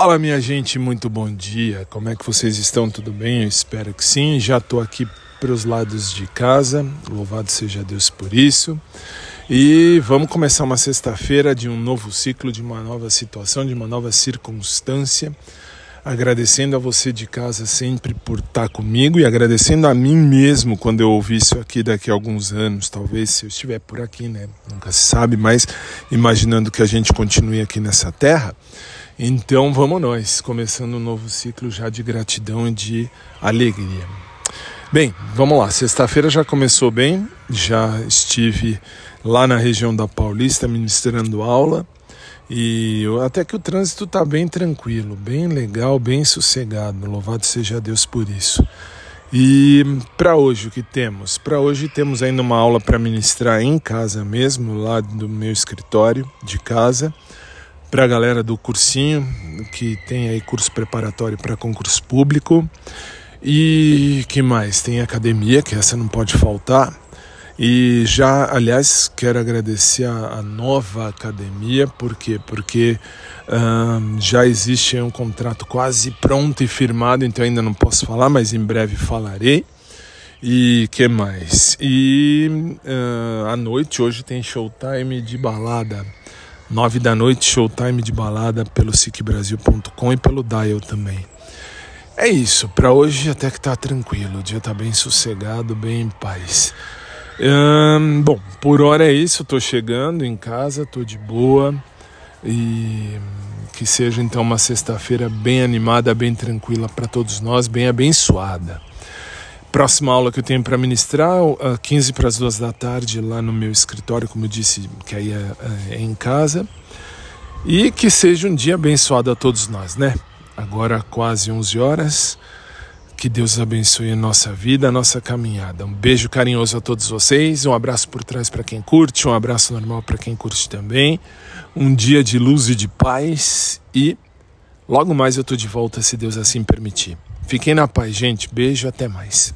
Fala minha gente, muito bom dia. Como é que vocês estão? Tudo bem? Eu espero que sim. Já estou aqui para os lados de casa. Louvado seja Deus por isso. E vamos começar uma sexta-feira de um novo ciclo, de uma nova situação, de uma nova circunstância. Agradecendo a você de casa sempre por estar comigo e agradecendo a mim mesmo quando eu ouvir isso aqui daqui a alguns anos, talvez se eu estiver por aqui, né? Nunca se sabe, mas imaginando que a gente continue aqui nessa terra. Então vamos nós, começando um novo ciclo já de gratidão e de alegria. Bem, vamos lá. Sexta-feira já começou bem, já estive lá na região da Paulista ministrando aula e até que o trânsito está bem tranquilo, bem legal, bem sossegado. Louvado seja Deus por isso. E para hoje o que temos? Para hoje temos ainda uma aula para ministrar em casa mesmo, lá do meu escritório de casa para a galera do cursinho, que tem aí curso preparatório para concurso público. E que mais? Tem academia, que essa não pode faltar. E já, aliás, quero agradecer a, a nova academia, por quê? Porque um, já existe um contrato quase pronto e firmado, então ainda não posso falar, mas em breve falarei. E que mais? E uh, à noite, hoje tem showtime de balada. 9 da noite, showtime de balada pelo SicBrasil.com e pelo Dial também. É isso, para hoje até que tá tranquilo, o dia tá bem sossegado, bem em paz. Hum, bom, por hora é isso, tô chegando em casa, tô de boa e que seja então uma sexta-feira bem animada, bem tranquila para todos nós, bem abençoada. Próxima aula que eu tenho para ministrar, 15 para as duas da tarde, lá no meu escritório, como eu disse, que aí é, é em casa. E que seja um dia abençoado a todos nós, né? Agora quase 11 horas. Que Deus abençoe a nossa vida, a nossa caminhada. Um beijo carinhoso a todos vocês, um abraço por trás para quem curte, um abraço normal para quem curte também. Um dia de luz e de paz e logo mais eu tô de volta se Deus assim permitir. Fiquem na paz, gente. Beijo, até mais.